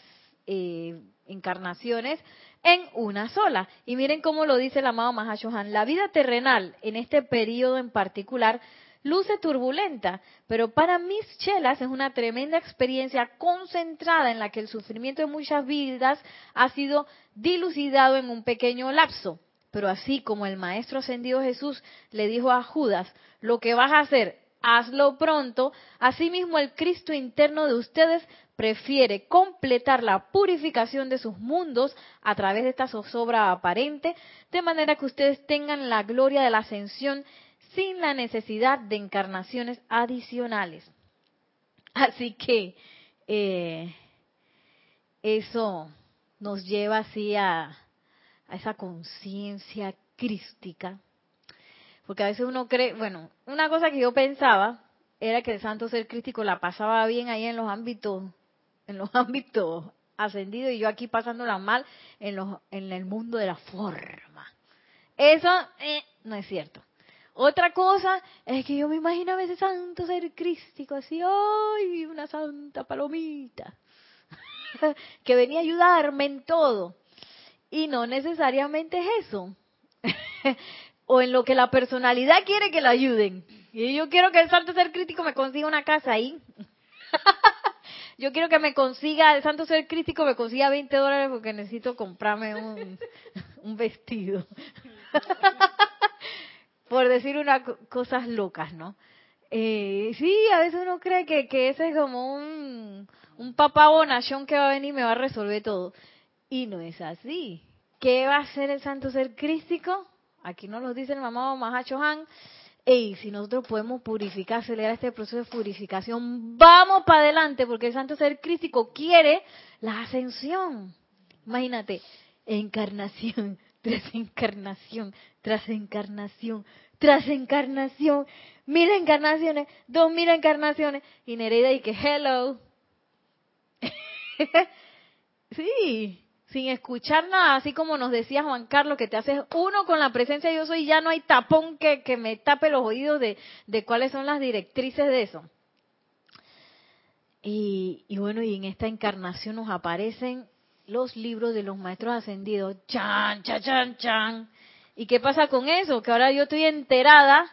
eh, encarnaciones en una sola. Y miren cómo lo dice el amado Mahashohan. La vida terrenal en este periodo en particular luce turbulenta, pero para mis chelas es una tremenda experiencia concentrada en la que el sufrimiento de muchas vidas ha sido dilucidado en un pequeño lapso. Pero así como el Maestro Ascendido Jesús le dijo a Judas, lo que vas a hacer, hazlo pronto, asimismo el Cristo interno de ustedes prefiere completar la purificación de sus mundos a través de esta zozobra aparente, de manera que ustedes tengan la gloria de la ascensión sin la necesidad de encarnaciones adicionales. Así que eh, eso nos lleva así a, a esa conciencia crística. Porque a veces uno cree, bueno, una cosa que yo pensaba era que el santo ser crístico la pasaba bien ahí en los ámbitos en los ámbitos ascendidos y yo aquí pasándola mal en, los, en el mundo de la forma. Eso eh, no es cierto. Otra cosa es que yo me imaginaba ese santo ser crístico así, ¡ay! Una santa palomita que venía a ayudarme en todo. Y no necesariamente es eso. o en lo que la personalidad quiere que lo ayuden. Y yo quiero que el santo ser crítico me consiga una casa ahí. yo quiero que me consiga, el santo ser crítico me consiga 20 dólares porque necesito comprarme un, un vestido. Por decir unas cosas locas, ¿no? Eh, sí, a veces uno cree que, que ese es como un, un papá bonachón que va a venir y me va a resolver todo. Y no es así. ¿Qué va a hacer el santo ser crístico? Aquí nos lo dice el mamá Mahacho Han hey, si nosotros podemos purificar, acelerar este proceso de purificación, vamos para adelante, porque el santo ser crístico quiere la ascensión. Imagínate, encarnación tras encarnación, tras encarnación, tras encarnación, mil encarnaciones, dos mil encarnaciones, y Nereida y que hello. sí, sin escuchar nada, así como nos decía Juan Carlos, que te haces uno con la presencia de yo soy, ya no hay tapón que, que me tape los oídos de, de, cuáles son las directrices de eso. Y, y, bueno, y en esta encarnación nos aparecen los libros de los maestros ascendidos. Chan, chan, chan, chan. ¿Y qué pasa con eso? Que ahora yo estoy enterada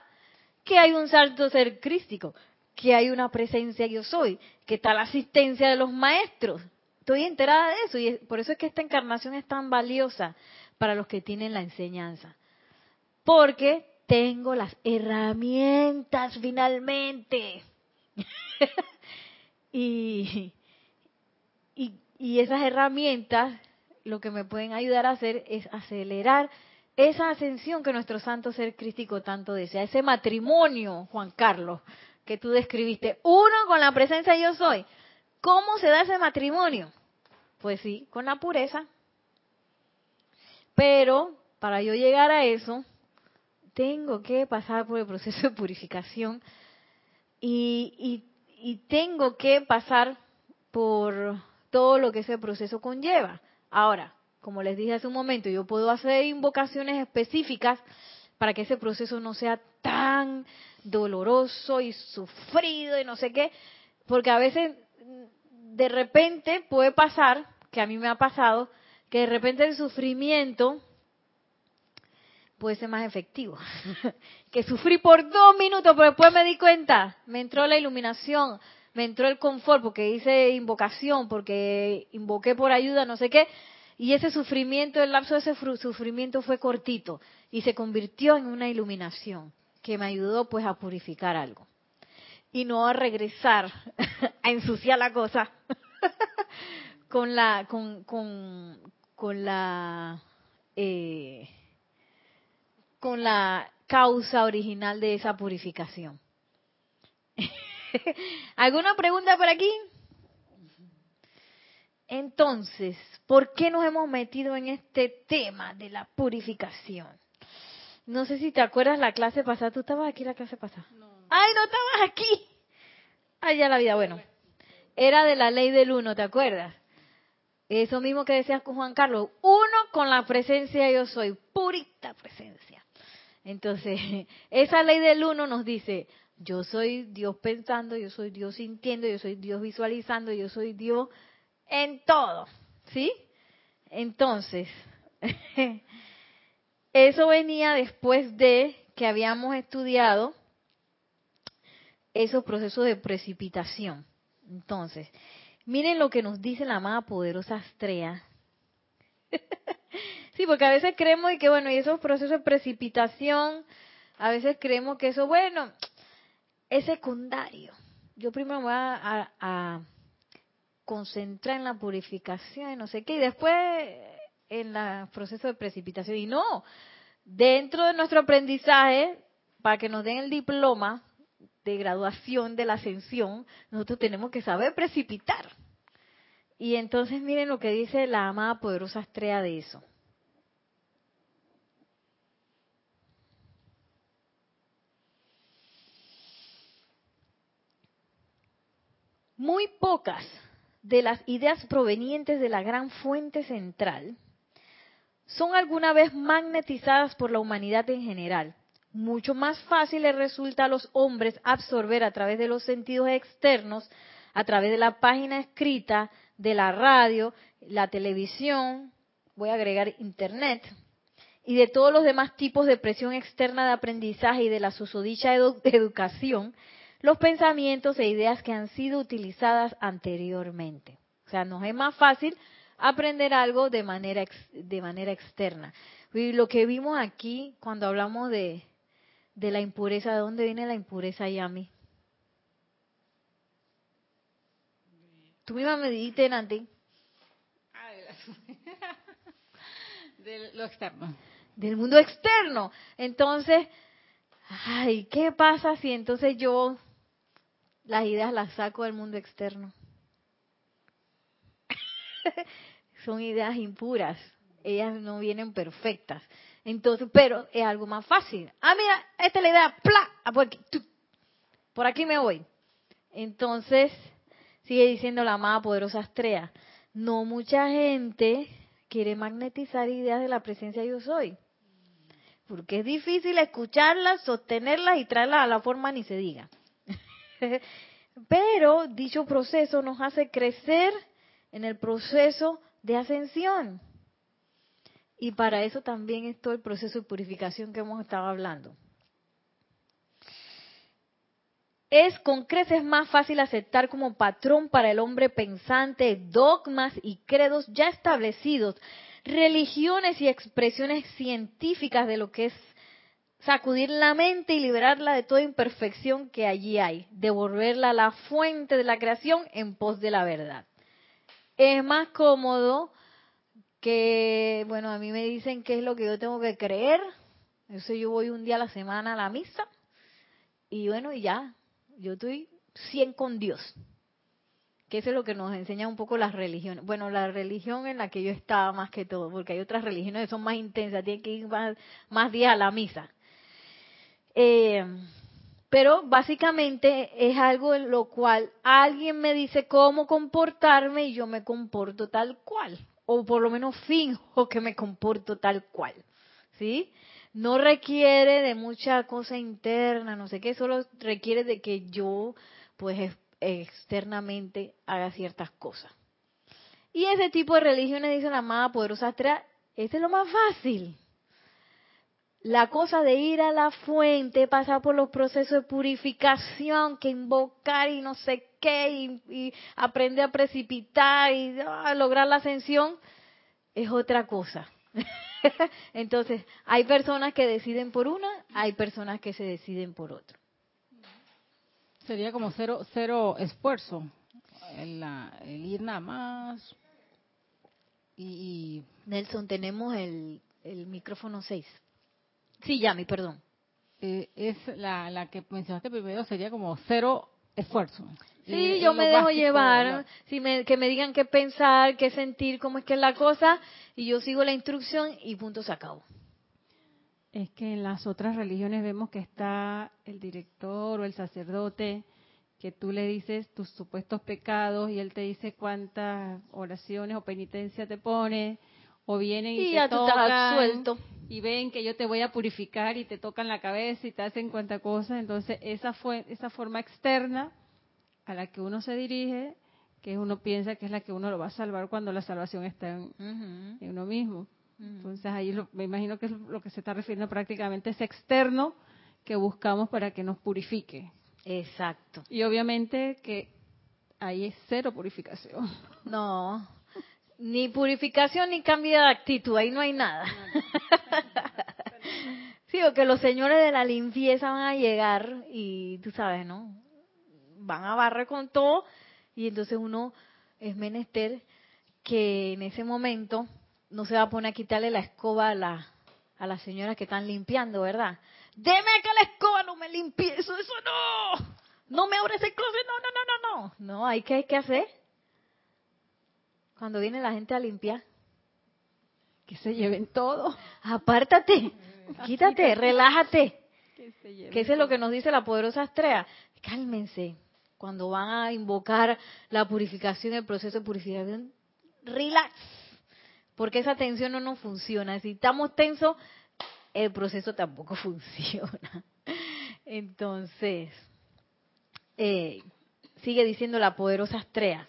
que hay un salto ser crístico, que hay una presencia yo soy, que está la asistencia de los maestros. Estoy enterada de eso y por eso es que esta encarnación es tan valiosa para los que tienen la enseñanza. Porque tengo las herramientas finalmente. y, y, esas herramientas lo que me pueden ayudar a hacer es acelerar esa ascensión que nuestro santo ser crístico tanto desea, ese matrimonio, Juan Carlos, que tú describiste, uno con la presencia yo soy. ¿Cómo se da ese matrimonio? Pues sí, con la pureza. Pero para yo llegar a eso, tengo que pasar por el proceso de purificación y, y tengo que pasar por todo lo que ese proceso conlleva. Ahora, como les dije hace un momento, yo puedo hacer invocaciones específicas para que ese proceso no sea tan doloroso y sufrido y no sé qué, porque a veces de repente puede pasar, que a mí me ha pasado, que de repente el sufrimiento puede ser más efectivo. que sufrí por dos minutos, pero después me di cuenta, me entró la iluminación, me entró el confort porque hice invocación, porque invoqué por ayuda, no sé qué, y ese sufrimiento, el lapso de ese sufrimiento fue cortito y se convirtió en una iluminación que me ayudó pues a purificar algo y no a regresar a ensuciar la cosa con la con, con, con la eh, con la causa original de esa purificación. ¿Alguna pregunta por aquí? Entonces, ¿por qué nos hemos metido en este tema de la purificación? No sé si te acuerdas la clase pasada. ¿Tú estabas aquí la clase pasada? ¡Ay, no estabas aquí! ¡Ay, ya la vida! Bueno, era de la ley del uno, ¿te acuerdas? Eso mismo que decías con Juan Carlos. Uno con la presencia yo soy, purita presencia. Entonces, esa ley del uno nos dice, yo soy Dios pensando, yo soy Dios sintiendo, yo soy Dios visualizando, yo soy Dios en todo. ¿Sí? Entonces, eso venía después de que habíamos estudiado esos procesos de precipitación. Entonces, miren lo que nos dice la amada poderosa Astrea Sí, porque a veces creemos que bueno, y esos procesos de precipitación, a veces creemos que eso, bueno, es secundario. Yo primero me voy a, concentrar en la purificación y no sé qué, y después en el proceso de precipitación. Y no, dentro de nuestro aprendizaje, para que nos den el diploma de graduación de la ascensión, nosotros tenemos que saber precipitar. Y entonces miren lo que dice la amada poderosa estrella de eso. Muy pocas de las ideas provenientes de la gran fuente central son alguna vez magnetizadas por la humanidad en general. Mucho más fácil les resulta a los hombres absorber a través de los sentidos externos, a través de la página escrita, de la radio, la televisión, voy a agregar internet, y de todos los demás tipos de presión externa de aprendizaje y de la susodicha educación los pensamientos e ideas que han sido utilizadas anteriormente. O sea, nos es más fácil aprender algo de manera, de manera externa. Y lo que vimos aquí cuando hablamos de, de la impureza, ¿de dónde viene la impureza, Yami? Tú misma me dijiste, Nanti. Ah, de, lo externo. Del mundo externo. Entonces, ay, ¿qué pasa si entonces yo las ideas las saco del mundo externo. Son ideas impuras, ellas no vienen perfectas. Entonces, pero es algo más fácil. Ah, mira, esta es la idea, por aquí, me voy. Entonces, sigue diciendo la amada poderosa Astrea, no mucha gente quiere magnetizar ideas de la presencia yo soy. Porque es difícil escucharlas, sostenerlas y traerlas a la forma ni se diga. Pero dicho proceso nos hace crecer en el proceso de ascensión. Y para eso también es todo el proceso de purificación que hemos estado hablando. Es con creces más fácil aceptar como patrón para el hombre pensante dogmas y credos ya establecidos, religiones y expresiones científicas de lo que es sacudir la mente y liberarla de toda imperfección que allí hay, devolverla a la fuente de la creación en pos de la verdad. Es más cómodo que, bueno, a mí me dicen qué es lo que yo tengo que creer, eso yo voy un día a la semana a la misa y bueno, y ya, yo estoy 100 con Dios. Que eso es lo que nos enseña un poco las religiones. Bueno, la religión en la que yo estaba más que todo, porque hay otras religiones que son más intensas, tienen que ir más, más días a la misa. Eh, pero básicamente es algo en lo cual alguien me dice cómo comportarme y yo me comporto tal cual, o por lo menos finjo que me comporto tal cual, ¿sí? No requiere de mucha cosa interna, no sé qué, solo requiere de que yo, pues, externamente haga ciertas cosas. Y ese tipo de religiones, dice la amada poderosa Astrea, ese es lo más fácil la cosa de ir a la fuente, pasar por los procesos de purificación, que invocar y no sé qué, y, aprender a precipitar y ah, lograr la ascensión, es otra cosa. Entonces, hay personas que deciden por una, hay personas que se deciden por otro. Sería como cero, cero esfuerzo, el, ir nada más. Y, Nelson, tenemos el, el micrófono 6. Sí, Yami, perdón. Eh, es la, la que mencionaste primero, sería como cero esfuerzo. Sí, yo me dejo llevar, si me, que me digan qué pensar, qué sentir, cómo es que es la cosa, y yo sigo la instrucción y punto se acabó. Es que en las otras religiones vemos que está el director o el sacerdote, que tú le dices tus supuestos pecados y él te dice cuántas oraciones o penitencia te pone, o vienen y, te tocan, suelto y ven que yo te voy a purificar y te tocan la cabeza y te hacen cuanta cosa, entonces esa fue esa forma externa a la que uno se dirige, que uno piensa que es la que uno lo va a salvar cuando la salvación está en, uno mismo. Entonces ahí me imagino que es lo que se está refiriendo prácticamente es externo que buscamos para que nos purifique. Exacto. Y obviamente que ahí es cero purificación. No, ni purificación ni cambio de actitud, ahí no hay nada. sí, o que los señores de la limpieza van a llegar y tú sabes, ¿no? Van a barrer con todo y entonces uno es menester que en ese momento no se va a poner a quitarle la escoba a, la, a las señoras que están limpiando, ¿verdad? Deme que la escoba no me limpie, eso, eso no. No me abres el closet, no, no, no, no, no. No, hay que, hay que hacer cuando viene la gente a limpiar. Que se lleven todo. Apártate, quítate, relájate. Que, que eso es lo que nos dice la poderosa Estrella. Cálmense. Cuando van a invocar la purificación, el proceso de purificación, relax. Porque esa tensión no nos funciona. Si estamos tensos, el proceso tampoco funciona. Entonces, eh, sigue diciendo la poderosa Estrella.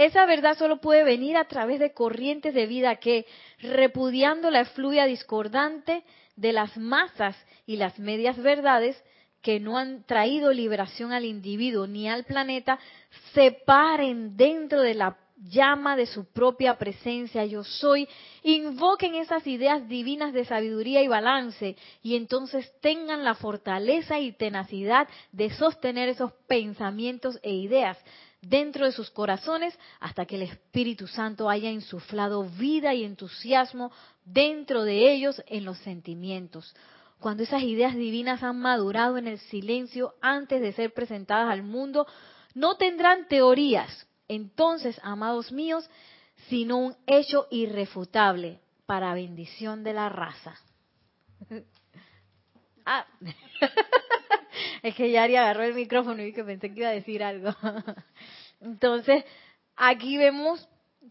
Esa verdad solo puede venir a través de corrientes de vida que, repudiando la efluvia discordante de las masas y las medias verdades que no han traído liberación al individuo ni al planeta, se paren dentro de la llama de su propia presencia, yo soy, invoquen esas ideas divinas de sabiduría y balance y entonces tengan la fortaleza y tenacidad de sostener esos pensamientos e ideas dentro de sus corazones hasta que el Espíritu Santo haya insuflado vida y entusiasmo dentro de ellos en los sentimientos. Cuando esas ideas divinas han madurado en el silencio antes de ser presentadas al mundo, no tendrán teorías, entonces, amados míos, sino un hecho irrefutable para bendición de la raza. ah. es que Yari agarró el micrófono y que pensé que iba a decir algo. Entonces, aquí vemos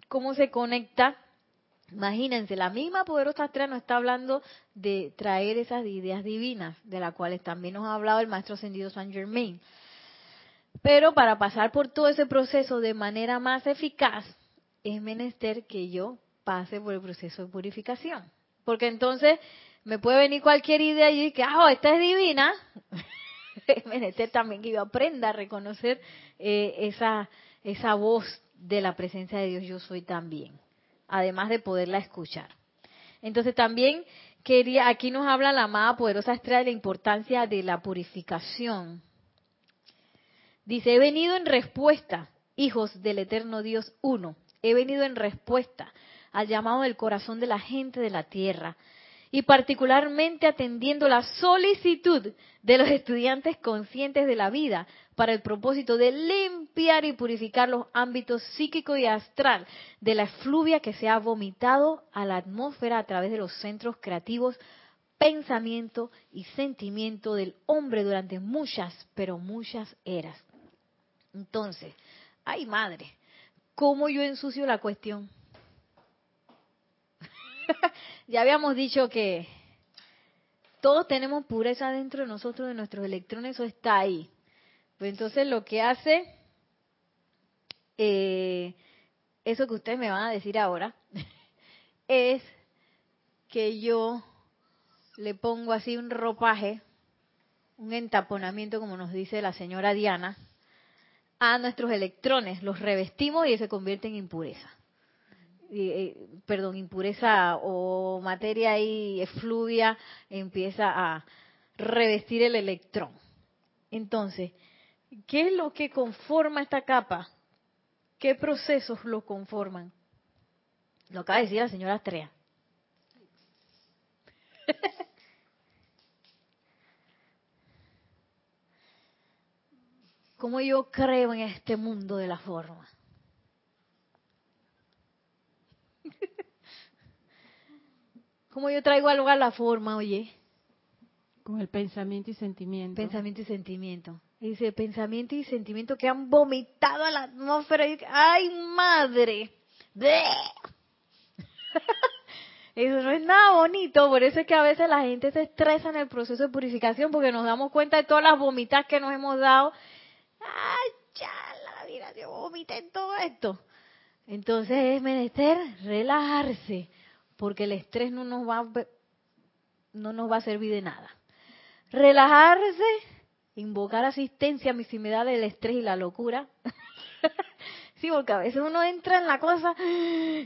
cómo se conecta. Imagínense, la misma poderosa estrella nos está hablando de traer esas ideas divinas, de las cuales también nos ha hablado el maestro ascendido San Germain. Pero para pasar por todo ese proceso de manera más eficaz, es menester que yo pase por el proceso de purificación. Porque entonces me puede venir cualquier idea y que, ah, oh, esta es divina. es también que yo aprenda a reconocer eh, esa, esa voz de la presencia de Dios yo soy también, además de poderla escuchar. Entonces también quería, aquí nos habla la amada poderosa estrella de la importancia de la purificación. Dice, he venido en respuesta, hijos del eterno Dios uno, he venido en respuesta al llamado del corazón de la gente de la tierra y particularmente atendiendo la solicitud de los estudiantes conscientes de la vida para el propósito de limpiar y purificar los ámbitos psíquico y astral de la efluvia que se ha vomitado a la atmósfera a través de los centros creativos, pensamiento y sentimiento del hombre durante muchas, pero muchas eras. Entonces, ay madre, ¿cómo yo ensucio la cuestión? ya habíamos dicho que todos tenemos pureza dentro de nosotros, de nuestros electrones, eso está ahí. Pues entonces lo que hace, eh, eso que ustedes me van a decir ahora, es que yo le pongo así un ropaje, un entaponamiento, como nos dice la señora Diana, a nuestros electrones, los revestimos y se convierten en impureza. Eh, perdón, impureza o materia ahí efluvia empieza a revestir el electrón. Entonces, ¿qué es lo que conforma esta capa? ¿Qué procesos lo conforman? Lo acaba de decir la señora Astrea. ¿Cómo yo creo en este mundo de la forma? ¿Cómo yo traigo algo a la forma, oye? Con el pensamiento y sentimiento. Pensamiento y sentimiento. Dice, pensamiento y sentimiento que han vomitado a la atmósfera. ¡Ay, madre! Eso no es nada bonito, por eso es que a veces la gente se estresa en el proceso de purificación porque nos damos cuenta de todas las vomitas que nos hemos dado. ¡Ay, ya, la vida, yo vomité en todo esto! Entonces es menester relajarse, porque el estrés no nos va, no nos va a servir de nada. Relajarse, invocar asistencia a si me da el estrés y la locura. sí, porque a veces uno entra en la cosa,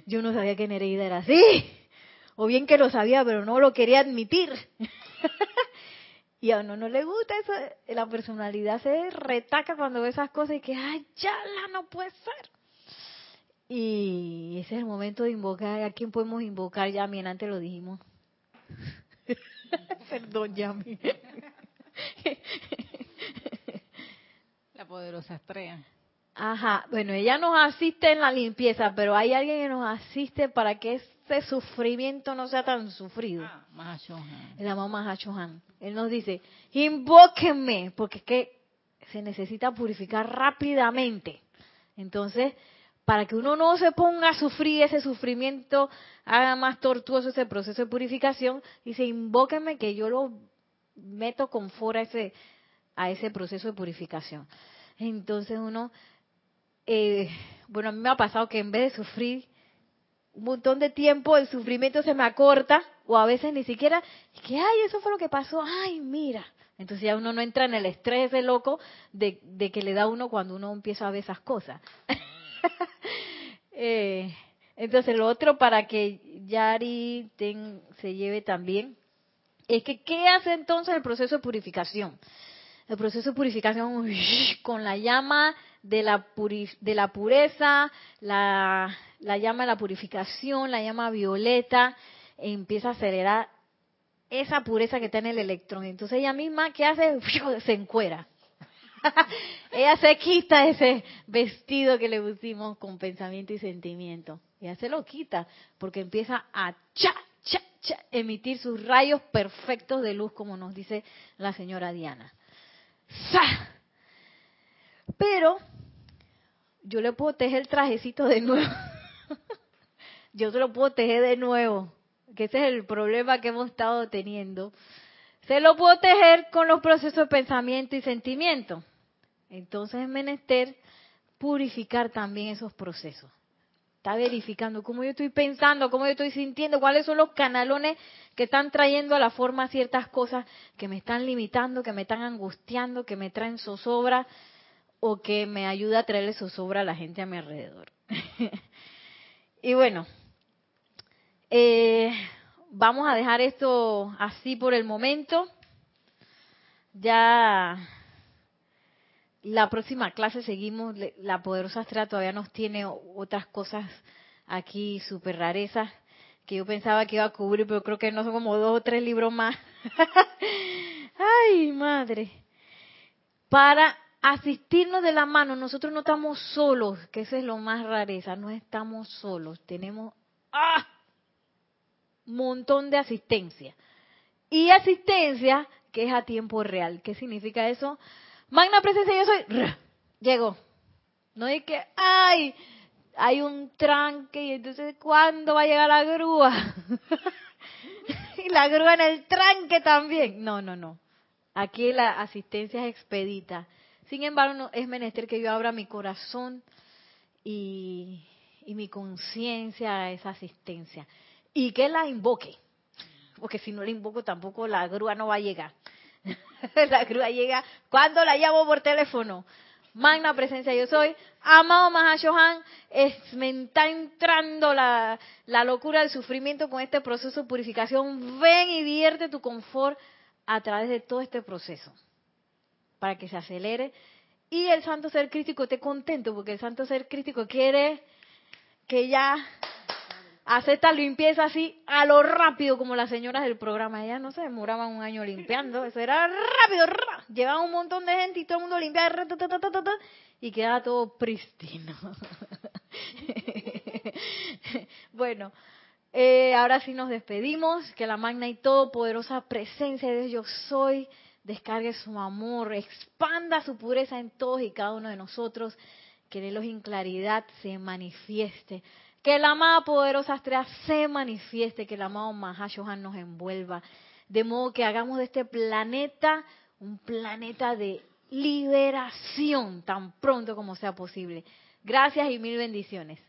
yo no sabía que Nereida era así, o bien que lo sabía, pero no lo quería admitir. y a uno no le gusta eso, la personalidad se retaca cuando ve esas cosas y que, ay, ya la no puede ser. Y ese es el momento de invocar. ¿A quién podemos invocar? Yami, antes lo dijimos. Perdón, Yami. La poderosa estrella. Ajá, bueno, ella nos asiste en la limpieza, pero hay alguien que nos asiste para que ese sufrimiento no sea tan sufrido. Ah, El amado Mahachohan. Él nos dice, invóquenme, porque es que se necesita purificar rápidamente. Entonces, para que uno no se ponga a sufrir ese sufrimiento, haga más tortuoso ese proceso de purificación, dice, invóquenme que yo lo meto con fuera a ese, a ese proceso de purificación. Entonces uno, eh, bueno, a mí me ha pasado que en vez de sufrir un montón de tiempo, el sufrimiento se me acorta, o a veces ni siquiera, que, ay, eso fue lo que pasó, ay, mira. Entonces ya uno no entra en el estrés de loco de, de que le da uno cuando uno empieza a ver esas cosas. Eh, entonces, lo otro para que Yari se lleve también es que, ¿qué hace entonces el proceso de purificación? El proceso de purificación con la llama de la, de la pureza, la, la llama de la purificación, la llama violeta, empieza a acelerar esa pureza que está en el electrón. Entonces ella misma, ¿qué hace? Se encuera. ella se quita ese vestido que le pusimos con pensamiento y sentimiento. Ella se lo quita porque empieza a cha, cha, cha, emitir sus rayos perfectos de luz, como nos dice la señora Diana. Pero yo le puedo tejer el trajecito de nuevo. yo se lo puedo tejer de nuevo, que ese es el problema que hemos estado teniendo. Se lo puedo tejer con los procesos de pensamiento y sentimiento. Entonces es menester purificar también esos procesos. Está verificando cómo yo estoy pensando, cómo yo estoy sintiendo, cuáles son los canalones que están trayendo a la forma ciertas cosas que me están limitando, que me están angustiando, que me traen zozobra o que me ayuda a traerle zozobra a la gente a mi alrededor. y bueno, eh, vamos a dejar esto así por el momento. Ya la próxima clase seguimos, la poderosa Astrea todavía nos tiene otras cosas aquí súper rarezas que yo pensaba que iba a cubrir, pero creo que no son como dos o tres libros más. Ay, madre. Para asistirnos de la mano, nosotros no estamos solos, que eso es lo más rareza, no estamos solos, tenemos ¡ah! un montón de asistencia. Y asistencia que es a tiempo real. ¿Qué significa eso? Magna presencia, yo soy. Llegó. No es que, ay, hay un tranque y entonces, ¿cuándo va a llegar la grúa? y la grúa en el tranque también. No, no, no. Aquí la asistencia es expedita. Sin embargo, es menester que yo abra mi corazón y, y mi conciencia a esa asistencia. Y que la invoque. Porque si no la invoco, tampoco la grúa no va a llegar. la grúa llega cuando la llamo por teléfono. Magna presencia yo soy. Amado Mahashohan, es, me está entrando la, la locura del sufrimiento con este proceso de purificación. Ven y vierte tu confort a través de todo este proceso para que se acelere y el santo ser crítico esté contento porque el santo ser crítico quiere que ya hace esta limpieza así a lo rápido como las señoras del programa. Ellas no se demoraban un año limpiando, eso era rápido, llevaba un montón de gente y todo el mundo limpiaba y quedaba todo pristino. bueno, eh, ahora sí nos despedimos, que la magna y todopoderosa presencia de Dios yo soy descargue su amor, expanda su pureza en todos y cada uno de nosotros, que de los en claridad se manifieste que la amada poderosa estrella se manifieste, que el amado Mahashohan nos envuelva, de modo que hagamos de este planeta un planeta de liberación tan pronto como sea posible. Gracias y mil bendiciones.